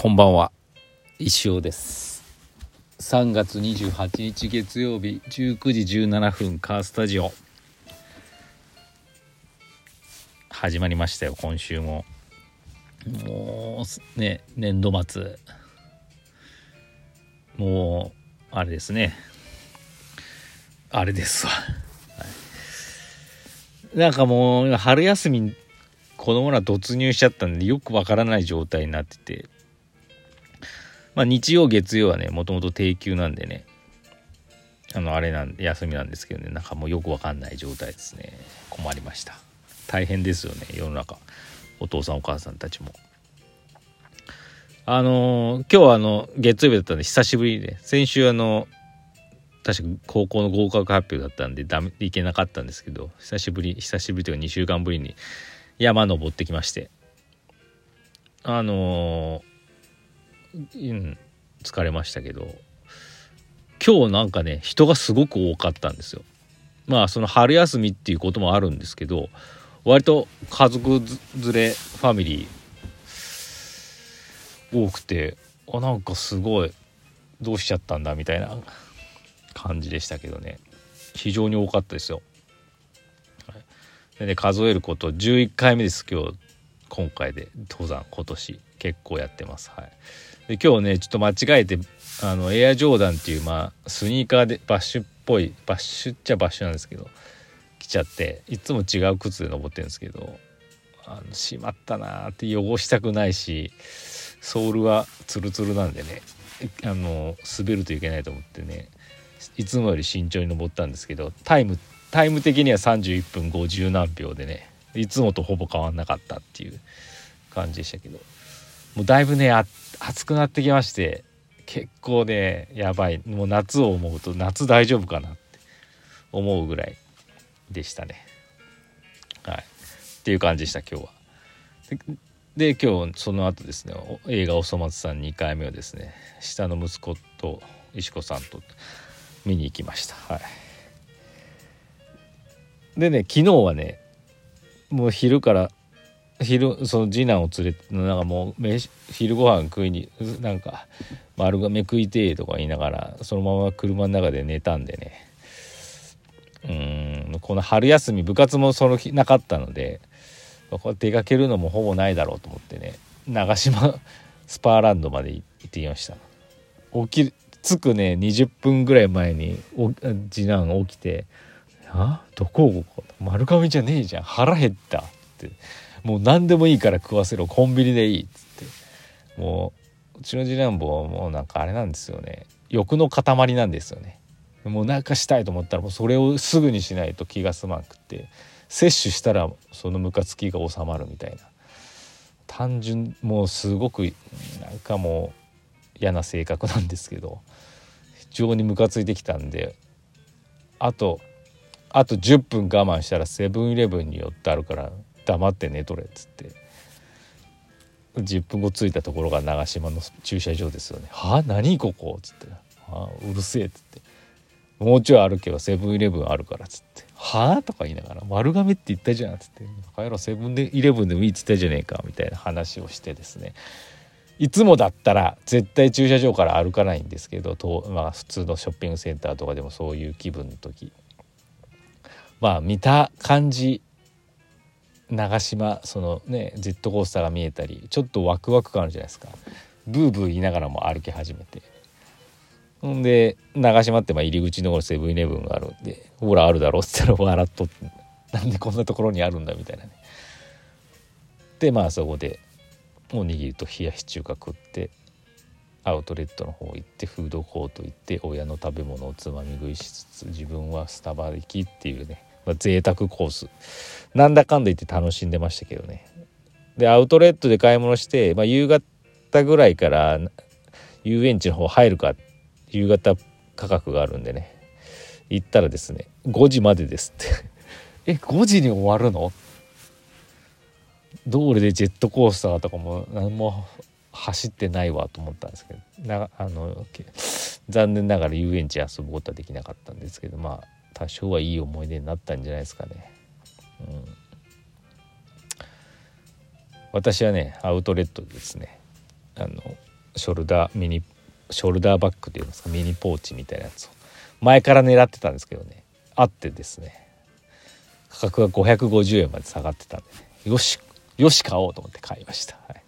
こんばんは。石尾です。3月28日月曜日19時17分カースタジオ。始まりましたよ今週も。もうね年度末。もうあれですね。あれですわ、なんかもう春休み子供ら突入しちゃったんでよくわからない状態になってて。まあ日曜月曜はねもともと定休なんでね。あのあれなんで休みなんですけどね。なんかもうよくわかんない状態ですね。困りました。大変ですよね世の中。お父さんお母さんたちも。あのー、今日はあの月曜日だったんで久しぶりで先週あの確か高校の合格発表だったんでダメ行けなかったんですけど久しぶり久しぶりというか2週間ぶりに山登ってきまして。あのー、うん疲れましたけど今日なんかね人がすごく多かったんですよ。まあその春休みっていうこともあるんですけど割と家族連れファミリー多くてあなんかすごいどうしちゃったんだみたいな感じでしたけどね。非常に多かったですよ。でね数えること11回目です今日。今回で登山今年結構やってます。はい、で今日ねちょっと間違えてあのエアジョーダンっていうまあスニーカーでバッシュっぽいバッシュっちゃバッシュなんですけど来ちゃっていつも違う靴で登ってるんですけどあのしまったなーって汚したくないしソールはツルツルなんでねあの滑るといけないと思ってねいつもより慎重に登ったんですけどタイムタイム的には31分50何秒でねいつもとほぼ変わんなかったっていう感じでしたけど。もうだいぶね暑くなってきまして結構ねやばい。もう夏を思うと夏大丈夫かなって思うぐらいでしたね。はい。っていう感じでした今日は。で今日その後ですね映画「おそ松さん」2回目をですね下の息子と石子さんと見に行きました。はい。でね昨日はねもう昼から昼その次男を連れてなんかもう飯昼ご飯食いになんか丸亀食いてえとか言いながらそのまま車の中で寝たんでね。うんこの春休み部活もその日なかったので出かけるのもほぼないだろうと思ってね長島スパーランドまで行ってきました。起き着くね20分ぐらい前に次男起きて「あ？どこここ？丸亀じゃねえじゃん腹減った」って「もう何でもいいから食わせろ。コンビニでいい」っつって。もううちの次男坊はもうなんかあれなんですよね。欲の塊なんですよね。もうなんかしたいと思ったらもうそれをすぐにしないと気が済まんくって。摂取したらそのムカつきが収まるみたいな。単純もうすごくなんかもう嫌な性格なんですけど。非常にムカついてきたんで。あとあと10分我慢したらセブンイレブンに寄ってあるから黙って寝とれっつって。10分後着いたところが長島の駐車場ですよね「は？あ何ここ?」っつって「は？あうるせえ」っつって「もうちょい歩けばセブンイレブンあるから」っつって。は？あとか言いながら「丸亀って言ったじゃん」っつって「帰ろうセブンイレブンでもいいっつったじゃねえか」みたいな話をしてですね。いつもだったら絶対駐車場から歩かないんですけどと、まあ、普通のショッピングセンターとかでもそういう気分の時。まあ見た感じ長島そのねジェットコースターが見えたりちょっとワクワク感あるじゃないですか。ブーブー言いながらも歩き始めて。ほんで長島ってまあ入り口のセブンイレブンがあるんでほらあるだろっつったら笑っとってなんでこんなところにあるんだみたいなね。でまあそこでおにぎりと冷やし中華食ってアウトレットの方行ってフードコート行って親の食べ物をつまみ食いしつつ自分はスタバ行きっていうね、まあ、贅沢コース。なんだかんだ言って楽しんでましたけどね。でアウトレットで買い物して、まあ、夕方ぐらいから遊園地の方入るか夕方価格があるんでね。行ったらですね5時までですって。え5時に終わるの？道路でジェットコースターとかも何も走ってないわと思ったんですけど。なあの残念ながら遊園地遊ぶことはできなかったんですけどまあ多少はいい思い出になったんじゃないですかね。うん、私はねアウトレットでですねあのショルダーミニショルダーバッグっていうんですかミニポーチみたいなやつを前から狙ってたんですけどねあってですね価格が550円まで下がってたんでねよしよし買おうと思って買いました、はい、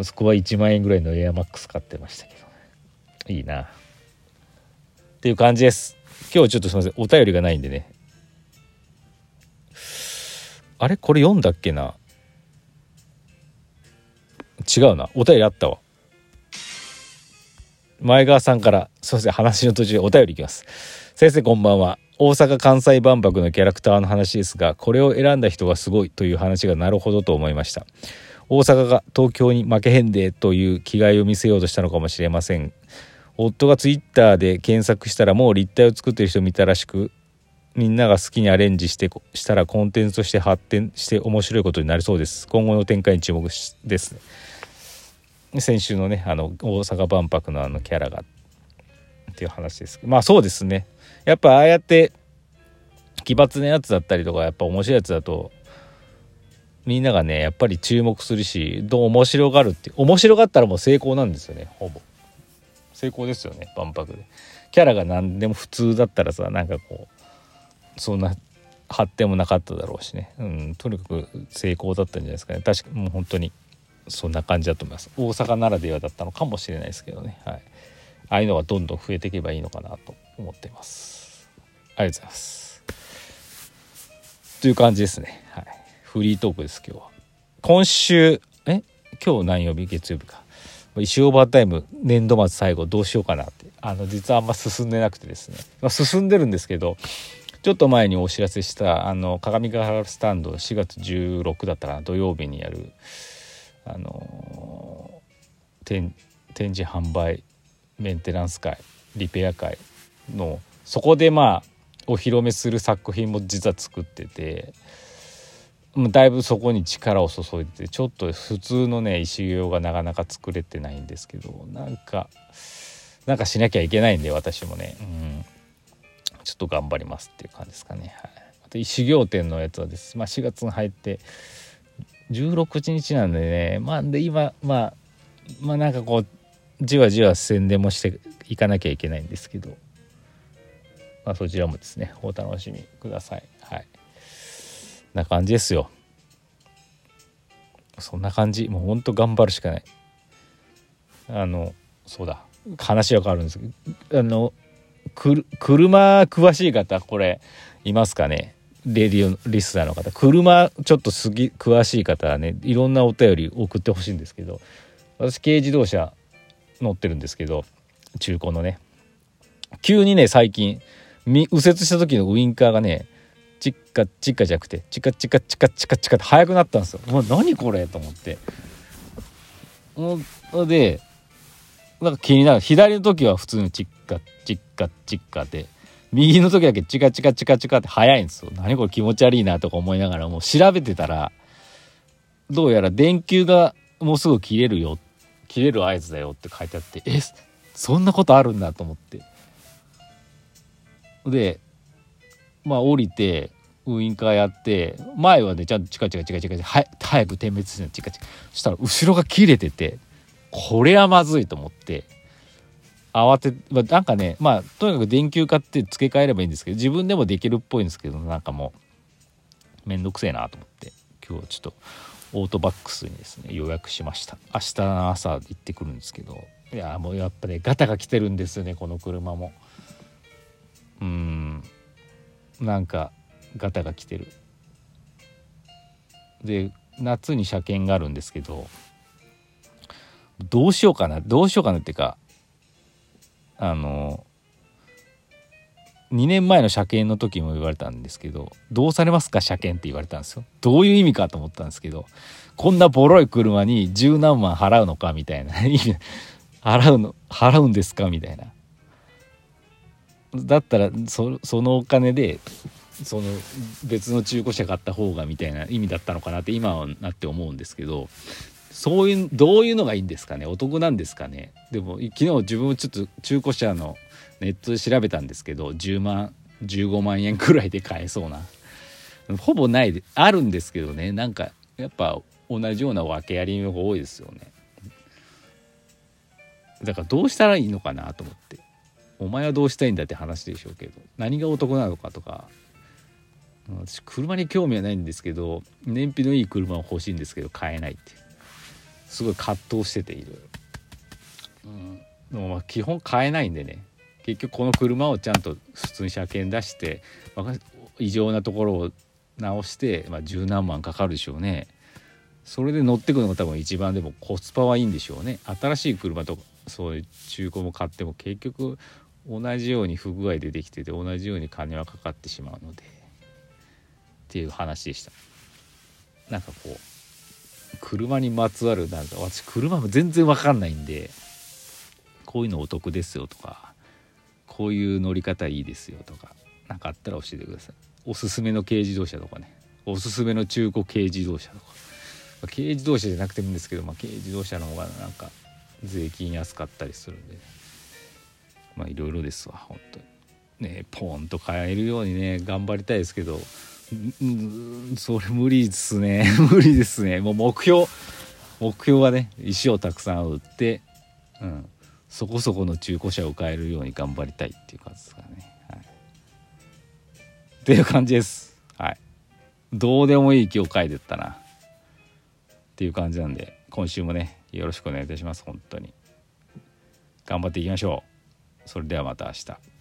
息子は1万円ぐらいのエアマックス買ってましたけどいいな。っていう感じです。今日はちょっとすいません。お便りがないんでね。あれ？これ読んだっけな？違うな。お便りあったわ。前川さんからすいません。話の途中でお便りいきます。先生こんばんは。大阪・関西万博のキャラクターの話ですがこれを選んだ人がすごいという話がなるほどと思いました。大阪が東京に負けへんでという気概を見せようとしたのかもしれません。夫がツイッターで検索したらもう立体を作ってる人見たらしくみんなが好きにアレンジしてしたらコンテンツとして発展して面白いことになりそうです。今後の展開に注目です。先週のねあの大阪万博のあのキャラがっていう話ですまあそうですね。やっぱああやって奇抜なやつだったりとかやっぱ面白いやつだとみんながねやっぱり注目するしどう面白がるって面白がったらもう成功なんですよねほぼ。成功ですよね万博で。キャラが何でも普通だったらさなんかこうそんな発展もなかっただろうしね、うん、とにかく成功だったんじゃないですかね。確かもう本当にそんな感じだと思います。大阪ならではだったのかもしれないですけどね。はい。ああいうのがどんどん増えていけばいいのかなと思っています。ありがとうございます。という感じですね。はい。フリートークです今日は。今週え？今日何曜日？月曜日か。石オーバータイム年度末最後どうしようかなって。あの実はあんま進んでなくてですね、まあ、進んでるんですけどちょっと前にお知らせしたあの鏡ヶ原スタンド4月16だったかな土曜日にやるあの展展示販売メンテナンス会リペア会のそこでまあお披露目する作品も実は作っててだいぶそこに力を注いでてちょっと普通のね石行がなかなか作れてないんですけどなんかなんかしなきゃいけないんで私もね、うん、ちょっと頑張りますっていう感じですかね。はい、あと石行展のやつはです、まあ、4月に入って16日なんでね。まあで今まあまあなんかこうじわじわ宣伝もしていかなきゃいけないんですけど、まあ、そちらもですねお楽しみください。はい。な感じですよ。そんな感じ。もうほんと頑張るしかない。あのそうだ。話は変わるんですけどあの車詳しい方これいますかね？レディオリスナーの方。車ちょっとすぎ詳しい方はねいろんなお便り送ってほしいんですけど私軽自動車乗ってるんですけど中古のね。急にね最近右折した時のウインカーがねチッカチッカじゃなくてチカチカチカチカチカって速くなったんですよ。もう何これと思って。でなんか気になる。左の時は普通のチッカチッカチッカで右の時だけチカチカチカチカって速いんですよ。何これ気持ち悪いなとか思いながらもう調べてたらどうやら電球がもうすぐ切れるよ切れる合図だよって書いてあってえそんなことあるんだと思って。でまあ降りてウインカーやって前はねちゃんとチカチカチカチカチカ早く点滅してチカチカそしたら後ろが切れててこれはまずいと思って慌て、まあ、なんかねまあとにかく電球買って付け替えればいいんですけど自分でもできるっぽいんですけどなんかもうめんどくせえなと思って今日ちょっとオートバックスにですね予約しました。明日の朝行ってくるんですけどいやもうやっぱねガタが来てるんですよねこの車も。うん。なんかガタが来てる。で夏に車検があるんですけどどうしようかなどうしようかなっていうかあの2年前の車検の時も言われたんですけど「どうされますか車検」って言われたんですよ。どういう意味かと思ったんですけどこんなボロい車に十何万払うのかみたいな。払うの払うんですかみたいな。だったらそのお金でその別の中古車買った方がみたいな意味だったのかなって今はなって思うんですけどそういうどういうのがいいんですかね？お得なんですかね？でも昨日自分もちょっと中古車のネットで調べたんですけど10万15万円くらいで買えそうな。ほぼないであるんですけどね。なんかやっぱ同じような訳ありのが多いですよね。だからどうしたらいいのかなと思って。お前はどうしたいんだって話でしょうけど何がお得なのかとか。私車に興味はないんですけど燃費のいい車を欲しいんですけど買えないっていう。すごい葛藤してている、うん、でもまあ基本買えないんでね。結局この車をちゃんと普通に車検出して、まあ、異常なところを直して、まあ、十何万かかるでしょうね。それで乗ってくのが多分一番でもコスパはいいんでしょうね。新しい車とかそういう中古も買っても結局同じように不具合でできてて同じように金はかかってしまうのでっていう話でした。なんかこう車にまつわるなんか私車も全然わかんないんでこういうのお得ですよとかこういう乗り方いいですよとか何かあったら教えてください。おすすめの軽自動車とかね。おすすめの中古軽自動車とか、まあ、軽自動車じゃなくてもいいんですけど、まあ、軽自動車の方がなんか税金安かったりするんでね。まあいろいろですわ本当にねポンと買えるようにね頑張りたいですけどそれ 無理ですね無理ですねもう目標目標はね石をたくさん売って、うん、そこそこの中古車を買えるように頑張りたいっていう感じですかね。はい、っていう感じです。はい。どうでもいい今日書いてったな。っていう感じなんで今週もねよろしくお願いいたします本当に。頑張っていきましょう。それではまた明日。